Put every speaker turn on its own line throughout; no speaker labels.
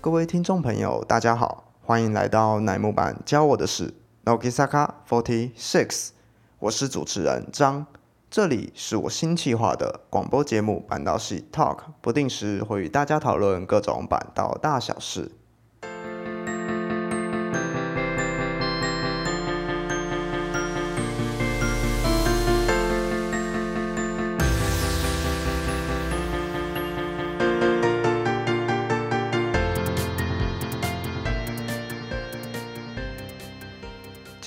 各位听众朋友，大家好，欢迎来到乃木坂教我的事 Nogisaka Forty Six，我是主持人张，这里是我新企划的广播节目板道系 Talk，不定时会与大家讨论各种板道大小事。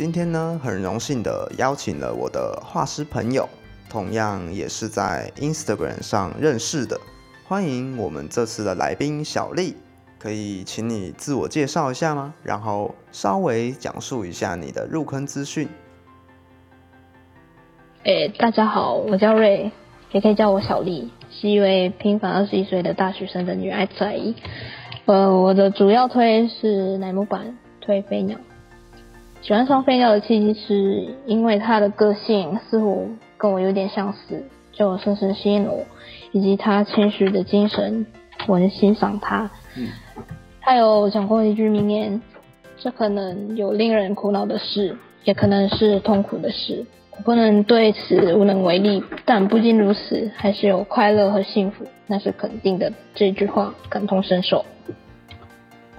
今天呢，很荣幸的邀请了我的画师朋友，同样也是在 Instagram 上认识的。欢迎我们这次的来宾小丽，可以请你自我介绍一下吗？然后稍微讲述一下你的入坑资讯。
诶，大家好，我叫瑞，也可以叫我小丽，是一位平凡二十一岁的大学生的女爱仔。呃，我的主要推是乃木坂推飞鸟。喜欢上飞鸟的契机是因为他的个性似乎跟我有点相似，就深深吸引了我，以及他谦虚的精神，我很欣赏他。嗯，他有讲过一句名言：“这可能有令人苦恼的事，也可能是痛苦的事，我不能对此无能为力，但不仅如此，还是有快乐和幸福，那是肯定的。”这句话感同身受。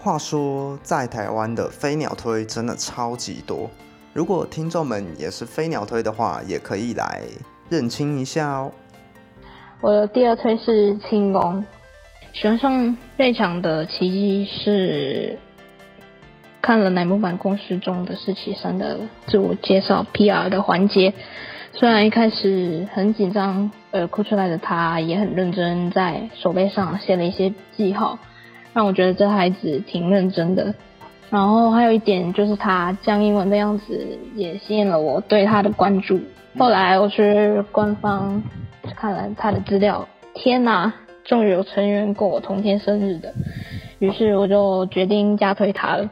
话说，在台湾的飞鸟推真的超级多。如果听众们也是飞鸟推的话，也可以来认清一下哦。
我的第二推是轻功，喜欢上瑞强的奇迹是看了乃木坂公式中的四期生的自我介绍 PR 的环节，虽然一开始很紧张，呃，哭出来的他也很认真，在手背上写了一些记号。让我觉得这孩子挺认真的，然后还有一点就是他讲英文的样子也吸引了我对他的关注。后来我去官方看了他的资料，天哪，终于有成员跟我同天生日的，于是我就决定加推他了。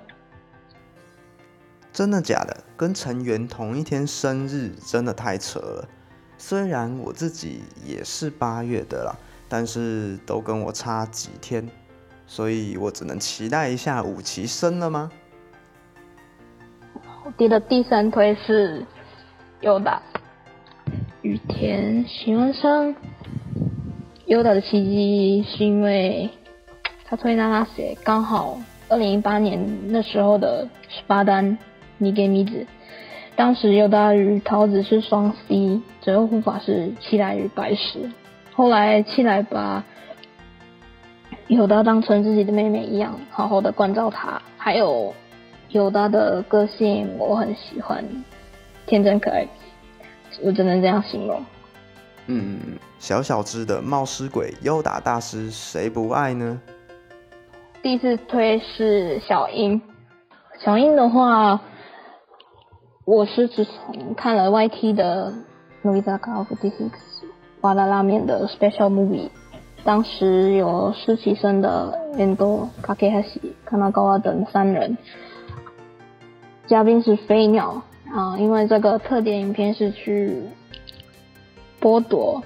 真的假的？跟成员同一天生日，真的太扯了。虽然我自己也是八月的啦，但是都跟我差几天。所以我只能期待一下五期生了吗？
我的第三推是优达雨田，喜欢上优达的契机是因为他推那拉写刚好二零一八年那时候的十八单你给米子，当时优达与桃子是双 C，左右护法是七来与白石，后来七来把。有的当成自己的妹妹一样，好好的关照她。还有有的的个性我很喜欢，天真可爱，我只能这样形容。
嗯，小小只的冒失鬼优达大师，谁不爱呢？
第四推是小樱，小樱的话，我是自从看了 YT 的《Novizaka of d i s i x 瓦拉拉面的 Special Movie。当时有实习生的远多、卡克哈西、卡纳高瓦等三人，嘉宾是飞鸟啊。因为这个特点影片是去剥夺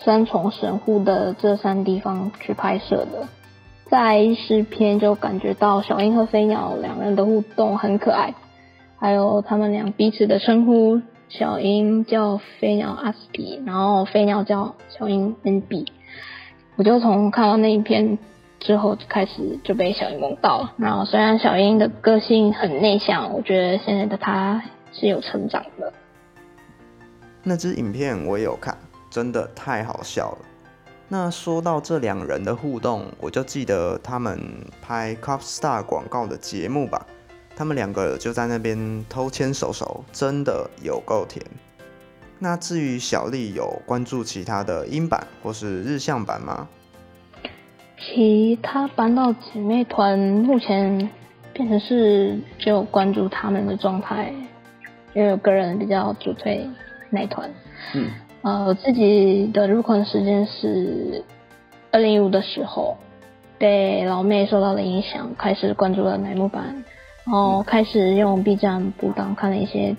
三重神户的这三地方去拍摄的，在视片就感觉到小樱和飞鸟两人的互动很可爱，还有他们俩彼此的称呼，小樱叫飞鸟阿斯比，然后飞鸟叫小樱 N B。我就从看到那一篇之后开始就被小樱萌到了。然后虽然小樱的个性很内向，我觉得现在的她是有成长的。
那支影片我也有看，真的太好笑了。那说到这两人的互动，我就记得他们拍 Cup Star 广告的节目吧，他们两个就在那边偷牵手手，真的有够甜。那至于小丽有关注其他的英版或是日向版吗？
其他班到姐妹团目前变成是只有关注他们的状态，因为我个人比较主推奶团。嗯，呃，我自己的入坑时间是二零一五的时候，被老妹受到了影响，开始关注了乃木坂，然后开始用 B 站补档看了一些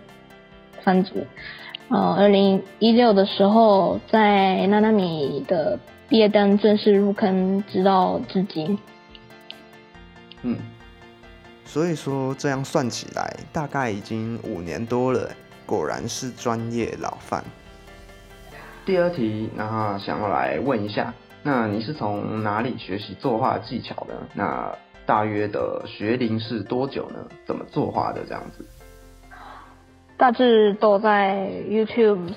番组。呃，二零一六的时候，在娜娜米的毕业单正式入坑，直到至今。
嗯，所以说这样算起来，大概已经五年多了，果然是专业老范。第二题，那想要来问一下，那你是从哪里学习作画技巧的？那大约的学龄是多久呢？怎么作画的这样子？
大致都在 YouTube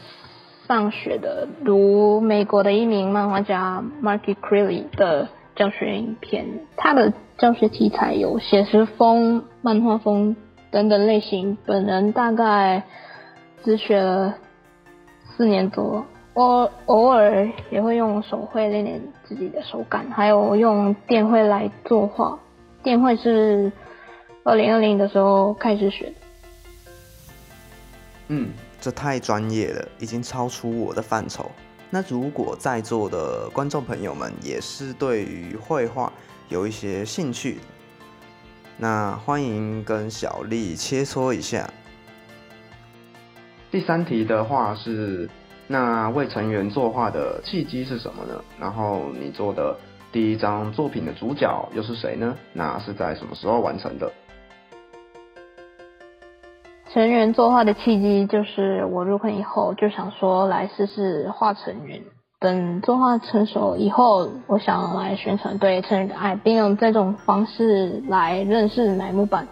上学的，如美国的一名漫画家 Marky Creeley 的教学影片，他的教学题材有写实风、漫画风等等类型。本人大概只学了四年多。我偶尔也会用手绘练练自己的手感，还有用电绘来作画。电绘是二零二零的时候开始学的。
嗯，这太专业了，已经超出我的范畴。那如果在座的观众朋友们也是对于绘画有一些兴趣，那欢迎跟小丽切磋一下。第三题的话是。那为成员作画的契机是什么呢？然后你做的第一张作品的主角又是谁呢？那是在什么时候完成的？
成员作画的契机就是我入坑以后就想说来试试画成员，等作画成熟以后，我想来宣传对成员的爱，并用这种方式来认识乃木坂。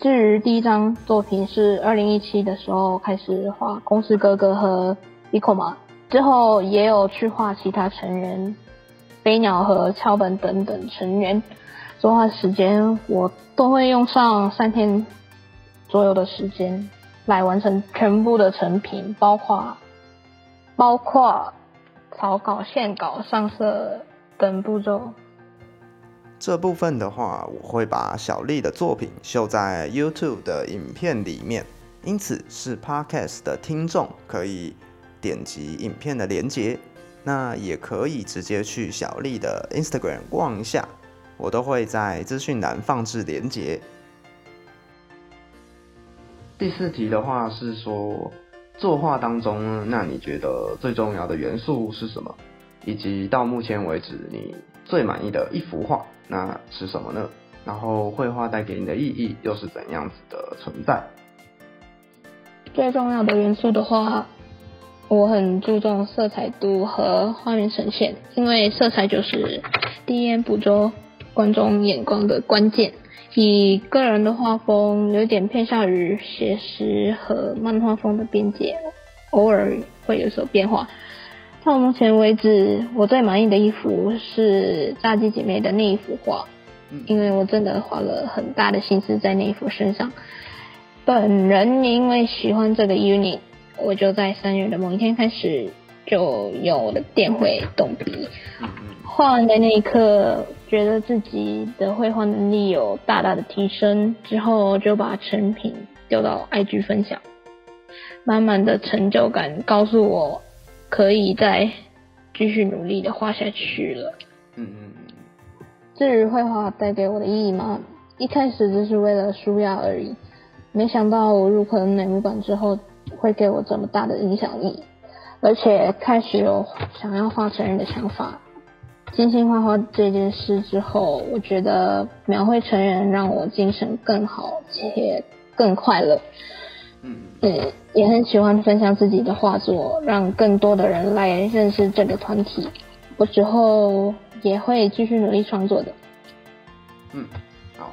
至于第一张作品是二零一七的时候开始画公司哥哥和。一口嘛，之后也有去画其他成员，飞鸟和敲本等等成员。作画时间我都会用上三天左右的时间来完成全部的成品，包括包括草稿、线稿、上色等步骤。
这部分的话，我会把小丽的作品秀在 YouTube 的影片里面，因此是 Podcast 的听众可以。点击影片的连接，那也可以直接去小丽的 Instagram 逛一下，我都会在资讯栏放置连接。第四题的话是说，作画当中，那你觉得最重要的元素是什么？以及到目前为止你最满意的一幅画，那是什么呢？然后绘画带给你的意义又是怎样子的存在？
最重要的元素的话。我很注重色彩度和画面呈现，因为色彩就是第一眼捕捉观众眼光的关键。以个人的画风有点偏向于写实和漫画风的边界，偶尔会有所变化。到目前为止，我最满意的一幅是炸鸡姐妹的那一幅画，因为我真的花了很大的心思在那一幅身上。本人因为喜欢这个 unit。我就在三月的某一天开始就有了电绘动笔，画完的那一刻，觉得自己的绘画能力有大大的提升，之后就把成品丢到 IG 分享，满满的成就感告诉我，可以再继续努力的画下去了。嗯嗯。至于绘画带给我的意义吗？一开始只是为了舒压而已，没想到我入坑美术馆之后。会给我这么大的影响力，而且开始有想要画成人的想法。精心画画这件事之后，我觉得描绘成人让我精神更好且更快乐。嗯，也很喜欢分享自己的画作，让更多的人来认识这个团体。我之后也会继续努力创作的。嗯。
好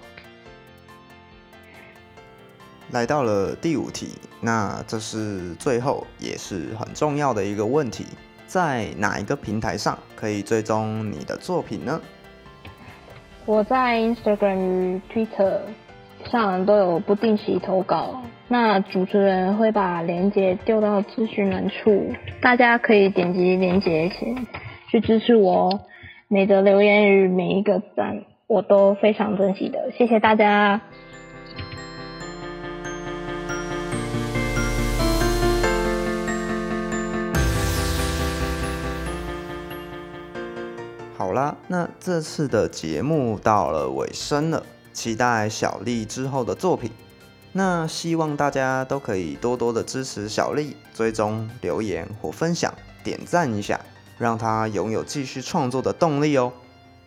来到了第五题，那这是最后也是很重要的一个问题，在哪一个平台上可以追踪你的作品呢？
我在 Instagram 与 Twitter 上都有不定期投稿，那主持人会把链接丢到资讯栏处，大家可以点击链接前去支持我哦。每则留言与每一个赞，我都非常珍惜的，谢谢大家。
好啦，那这次的节目到了尾声了，期待小丽之后的作品。那希望大家都可以多多的支持小丽，追踪、留言或分享、点赞一下，让她拥有继续创作的动力哦。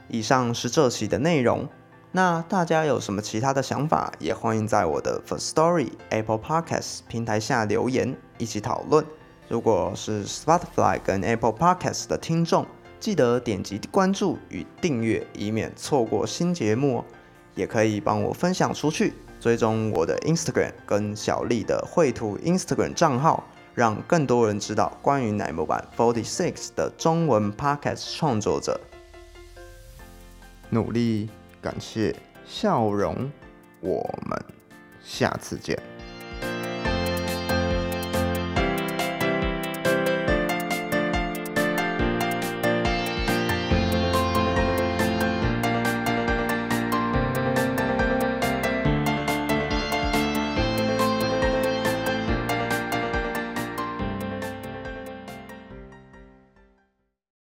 以上是这期的内容，那大家有什么其他的想法，也欢迎在我的 First Story Apple Podcast 平台下留言，一起讨论。如果是 Spotify 跟 Apple Podcast 的听众，记得点击关注与订阅，以免错过新节目哦。也可以帮我分享出去，追踪我的 Instagram 跟小丽的绘图 Instagram 账号，让更多人知道关于奶木版 Forty Six 的中文 Podcast 创作者。努力，感谢，笑容，我们下次见。